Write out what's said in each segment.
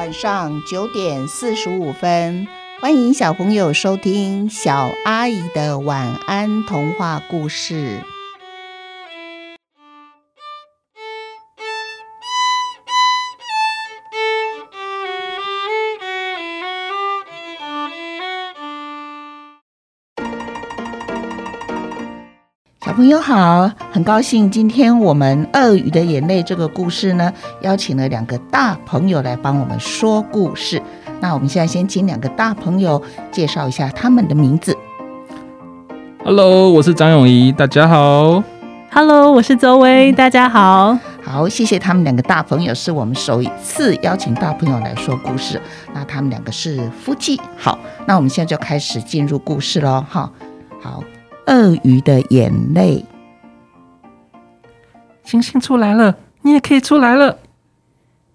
晚上九点四十五分，欢迎小朋友收听小阿姨的晚安童话故事。朋友好，很高兴今天我们《鳄鱼的眼泪》这个故事呢，邀请了两个大朋友来帮我们说故事。那我们现在先请两个大朋友介绍一下他们的名字。Hello，我是张永仪，大家好。Hello，我是周薇，大家好。好，谢谢他们两个大朋友，是我们首次邀请大朋友来说故事。那他们两个是夫妻。好，那我们现在就开始进入故事喽。哈，好。鳄鱼的眼泪。星星出来了，你也可以出来了。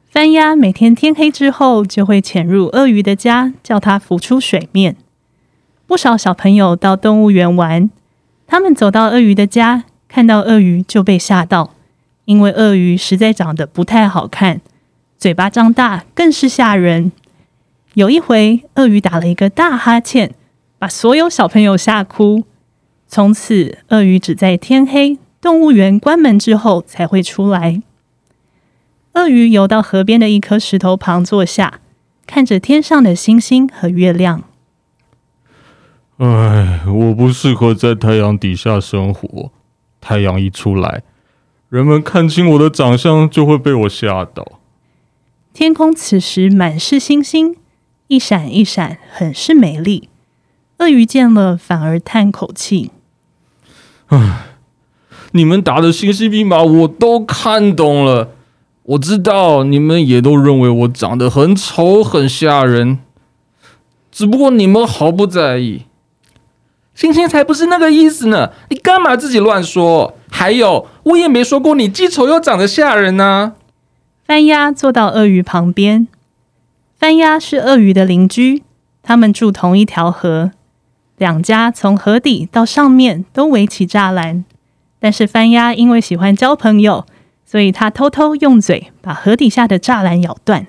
番鸭每天天黑之后就会潜入鳄鱼的家，叫它浮出水面。不少小朋友到动物园玩，他们走到鳄鱼的家，看到鳄鱼就被吓到，因为鳄鱼实在长得不太好看，嘴巴张大更是吓人。有一回，鳄鱼打了一个大哈欠，把所有小朋友吓哭。从此，鳄鱼只在天黑、动物园关门之后才会出来。鳄鱼游到河边的一颗石头旁坐下，看着天上的星星和月亮。唉，我不适合在太阳底下生活。太阳一出来，人们看清我的长相就会被我吓到。天空此时满是星星，一闪一闪，很是美丽。鳄鱼见了，反而叹口气。唉，你们打的信息密码我都看懂了。我知道你们也都认为我长得很丑、很吓人，只不过你们毫不在意。星星才不是那个意思呢！你干嘛自己乱说？还有，我也没说过你既丑又长得吓人呢。番鸭坐到鳄鱼旁边，番鸭是鳄鱼的邻居，他们住同一条河。两家从河底到上面都围起栅栏，但是番鸭因为喜欢交朋友，所以他偷偷用嘴把河底下的栅栏咬断，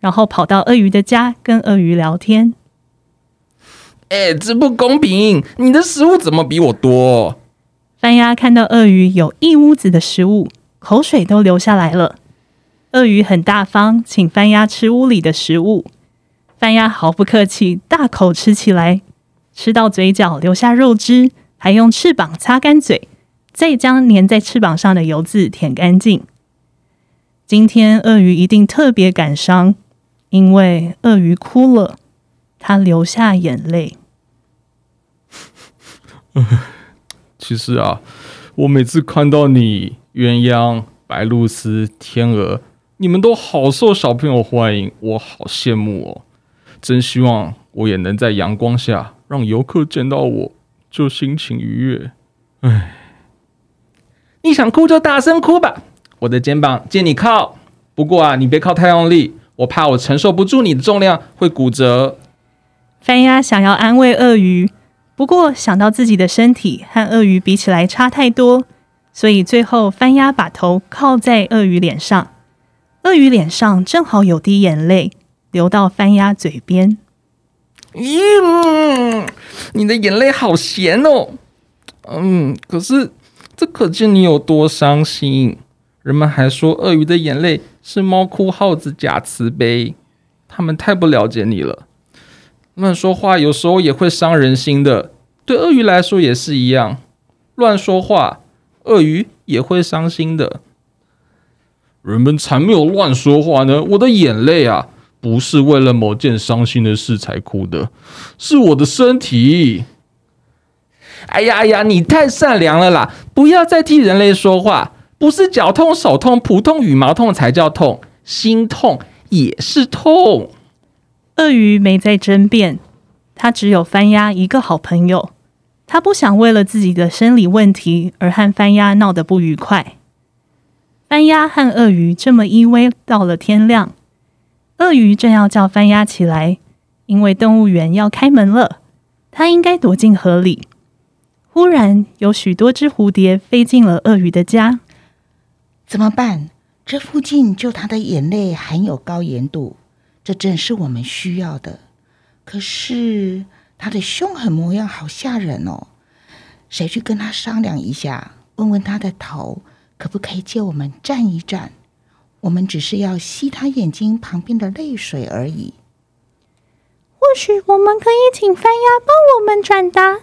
然后跑到鳄鱼的家跟鳄鱼聊天。哎，这不公平！你的食物怎么比我多？番鸭看到鳄鱼有一屋子的食物，口水都流下来了。鳄鱼很大方，请番鸭吃屋里的食物，番鸭毫不客气，大口吃起来。吃到嘴角留下肉汁，还用翅膀擦干嘴，再将粘在翅膀上的油渍舔干净。今天鳄鱼一定特别感伤，因为鳄鱼哭了，它流下眼泪。其实啊，我每次看到你、鸳鸯、白鹭鸶、天鹅，你们都好受小朋友欢迎，我好羡慕哦。真希望我也能在阳光下。让游客见到我就心情愉悦。唉，你想哭就大声哭吧，我的肩膀借你靠。不过啊，你别靠太用力，我怕我承受不住你的重量会骨折。番鸭想要安慰鳄鱼，不过想到自己的身体和鳄鱼比起来差太多，所以最后番鸭把头靠在鳄鱼脸上，鳄鱼脸上正好有滴眼泪流到番鸭嘴边。咦、你的眼泪好咸哦。嗯，可是这可见你有多伤心。人们还说鳄鱼的眼泪是猫哭耗子假慈悲，他们太不了解你了。乱说话有时候也会伤人心的，对鳄鱼来说也是一样。乱说话，鳄鱼也会伤心的。人们才没有乱说话呢，我的眼泪啊。不是为了某件伤心的事才哭的，是我的身体。哎呀哎呀，你太善良了啦！不要再替人类说话，不是脚痛、手痛、普通羽毛痛才叫痛，心痛也是痛。鳄鱼没再争辩，他只有番鸭一个好朋友，他不想为了自己的生理问题而和番鸭闹得不愉快。番鸭和鳄鱼这么依偎到了天亮。鳄鱼正要叫翻鸭起来，因为动物园要开门了，它应该躲进河里。忽然，有许多只蝴蝶飞进了鳄鱼的家。怎么办？这附近就它的眼泪含有高盐度，这正是我们需要的。可是它的凶狠模样好吓人哦，谁去跟他商量一下，问问他的头，可不可以借我们站一站？我们只是要吸他眼睛旁边的泪水而已。或许我们可以请翻鸭帮我们转达。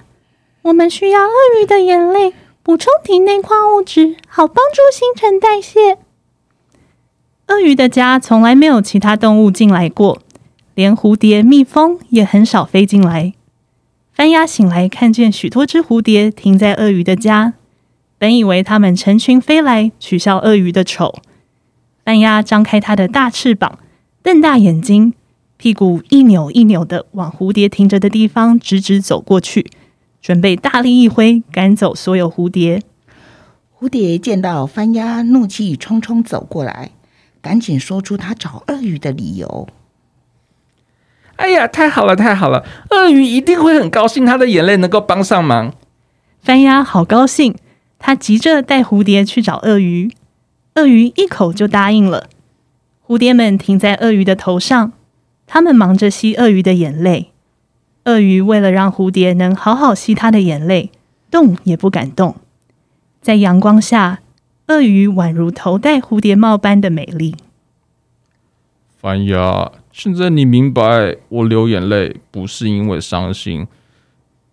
我们需要鳄鱼的眼泪，补充体内矿物质，好帮助新陈代谢。鳄鱼的家从来没有其他动物进来过，连蝴蝶、蜜蜂也很少飞进来。翻鸭醒来，看见许多只蝴蝶停在鳄鱼的家，本以为它们成群飞来取笑鳄鱼的丑。番鸭张开它的大翅膀，瞪大眼睛，屁股一扭一扭的往蝴蝶停着的地方直直走过去。准备大力一挥，赶走所有蝴蝶。蝴蝶见到番鸭怒气冲冲走过来，赶紧说出他找鳄鱼的理由。哎呀，太好了，太好了！鳄鱼一定会很高兴，它的眼泪能够帮上忙。番鸭好高兴，它急着带蝴蝶去找鳄鱼。鳄鱼一口就答应了。蝴蝶们停在鳄鱼的头上，它们忙着吸鳄鱼的眼泪。鳄鱼为了让蝴蝶能好好吸它的眼泪，动也不敢动。在阳光下，鳄鱼宛如头戴蝴蝶帽般的美丽。番鸭，现在你明白我流眼泪不是因为伤心，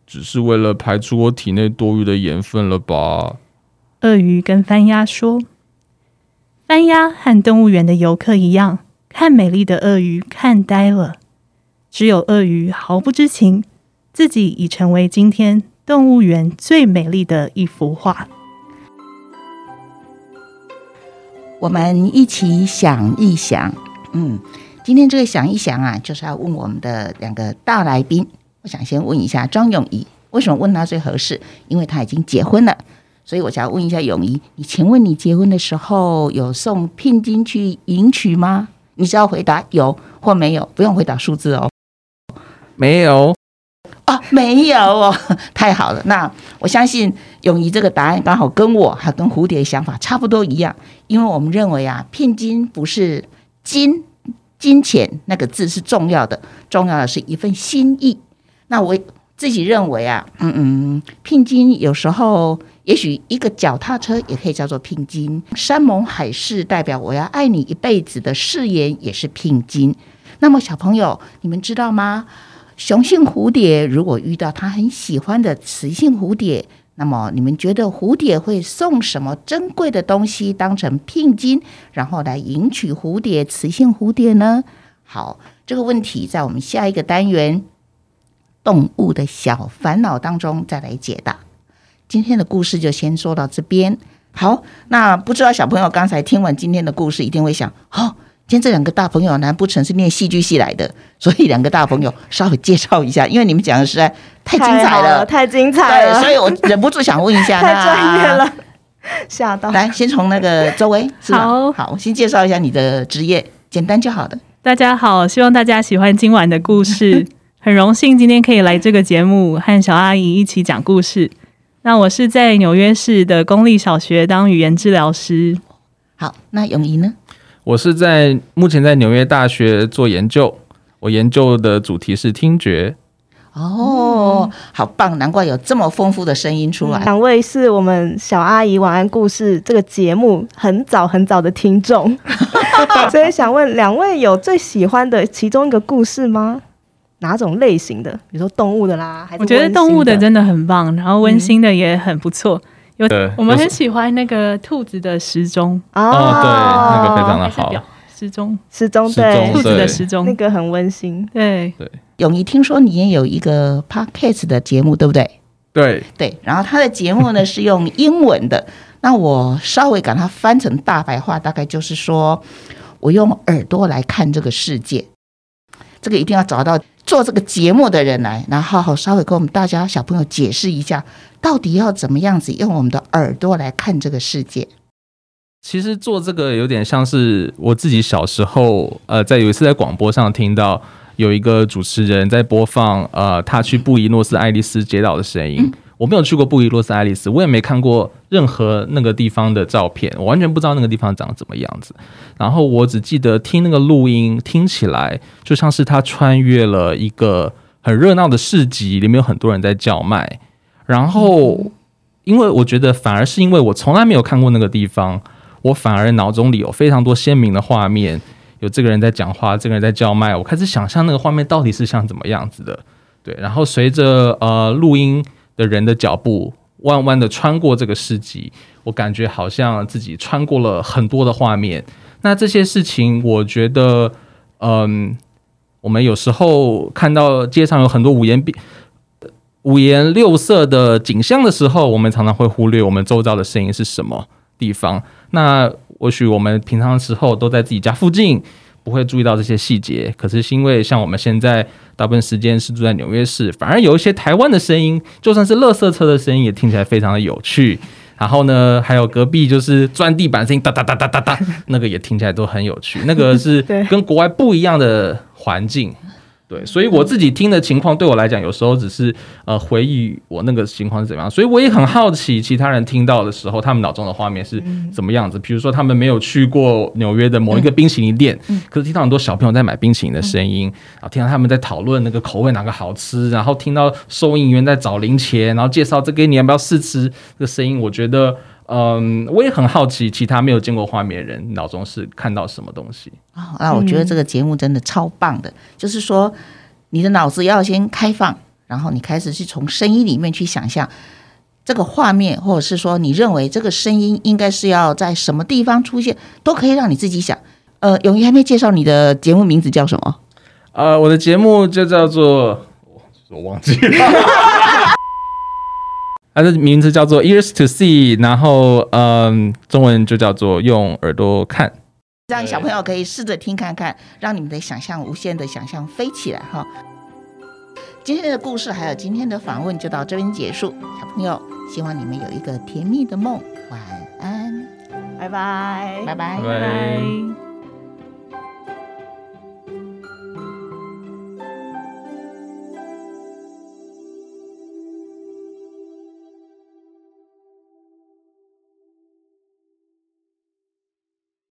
只是为了排出我体内多余的盐分了吧？鳄鱼跟番鸭说：“番鸭和动物园的游客一样，看美丽的鳄鱼看呆了。”只有鳄鱼毫不知情，自己已成为今天动物园最美丽的一幅画。我们一起想一想，嗯，今天这个想一想啊，就是要问我们的两个大来宾。我想先问一下庄永仪，为什么问他最合适？因为他已经结婚了，所以我想要问一下咏仪，你请问你结婚的时候有送聘金去迎娶吗？你只要回答有或没有，不用回答数字哦。没有哦，没有哦，太好了。那我相信咏仪这个答案刚好跟我还跟蝴蝶想法差不多一样，因为我们认为啊，聘金不是金金钱那个字是重要的，重要的是一份心意。那我自己认为啊，嗯嗯，聘金有时候也许一个脚踏车也可以叫做聘金，山盟海誓代表我要爱你一辈子的誓言也是聘金。那么小朋友，你们知道吗？雄性蝴蝶如果遇到他很喜欢的雌性蝴蝶，那么你们觉得蝴蝶会送什么珍贵的东西当成聘金，然后来迎娶蝴蝶雌性蝴蝶呢？好，这个问题在我们下一个单元“动物的小烦恼”当中再来解答。今天的故事就先说到这边。好，那不知道小朋友刚才听完今天的故事，一定会想：哦。今天这两个大朋友，难不成是念戏剧系来的？所以两个大朋友稍微介绍一下，因为你们讲的实在太精彩了，太精彩了。对，所以我忍不住想问一下，太专业了，吓到。来，先从那个周薇，好好，先介绍一下你的职业，简单就好的。大家好，希望大家喜欢今晚的故事。很荣幸今天可以来这个节目，和小阿姨一起讲故事。那我是在纽约市的公立小学当语言治疗师。好，那永怡呢？我是在目前在纽约大学做研究，我研究的主题是听觉。哦，好棒，难怪有这么丰富的声音出来。两位是我们小阿姨晚安故事这个节目很早很早的听众，所以想问两位有最喜欢的其中一个故事吗？哪种类型的？比如说动物的啦，还是我觉得动物的真的很棒，然后温馨的也很不错。嗯有，我们很喜欢那个兔子的时钟哦，哦，对，那个非常的好。时钟，时钟，对，兔子的时钟，那个很温馨。对对。永怡，听说你也有一个 podcast 的节目，对不对？对对。然后他的节目呢是用英文的，那我稍微把它翻成大白话，大概就是说我用耳朵来看这个世界。这个一定要找到做这个节目的人来，然后好好稍微跟我们大家小朋友解释一下。到底要怎么样子用我们的耳朵来看这个世界？其实做这个有点像是我自己小时候，呃，在有一次在广播上听到有一个主持人在播放，呃，他去布宜诺斯艾利斯街道的声音。我没有去过布宜诺斯艾利斯，我也没看过任何那个地方的照片，我完全不知道那个地方长怎么样子。然后我只记得听那个录音，听起来就像是他穿越了一个很热闹的市集，里面有很多人在叫卖。然后，因为我觉得反而是因为我从来没有看过那个地方，我反而脑中里有非常多鲜明的画面，有这个人在讲话，这个人在叫卖，我开始想象那个画面到底是像怎么样子的。对，然后随着呃录音的人的脚步弯弯的穿过这个市集，我感觉好像自己穿过了很多的画面。那这些事情，我觉得，嗯，我们有时候看到街上有很多五颜变、五颜六色的景象的时候，我们常常会忽略我们周遭的声音是什么地方。那或许我们平常时候都在自己家附近。不会注意到这些细节，可是是因为像我们现在大部分时间是住在纽约市，反而有一些台湾的声音，就算是垃圾车的声音，也听起来非常的有趣。然后呢，还有隔壁就是钻地板声音，哒哒哒哒哒哒，那个也听起来都很有趣。那个是 跟国外不一样的环境。对，所以我自己听的情况，对我来讲，有时候只是呃回忆我那个情况是怎么样。所以我也很好奇，其他人听到的时候，他们脑中的画面是怎么样子。比如说，他们没有去过纽约的某一个冰淇淋店，可是听到很多小朋友在买冰淇淋的声音，然后听到他们在讨论那个口味哪个好吃，然后听到收银员在找零钱，然后介绍这个你要不要试吃这个声音，我觉得。嗯，我也很好奇，其他没有见过画面的人脑中是看到什么东西啊？那我觉得这个节目真的超棒的，嗯、就是说你的脑子要先开放，然后你开始去从声音里面去想象这个画面，或者是说你认为这个声音应该是要在什么地方出现，都可以让你自己想。呃，永怡还没介绍你的节目名字叫什么？呃，我的节目就叫做我忘记了。它的名字叫做 Ears to See，然后嗯，中文就叫做用耳朵看，让小朋友可以试着听看看，让你们的想象无限的想象飞起来哈。今天的故事还有今天的访问就到这边结束，小朋友希望你们有一个甜蜜的梦，晚安，拜拜，拜拜，拜拜。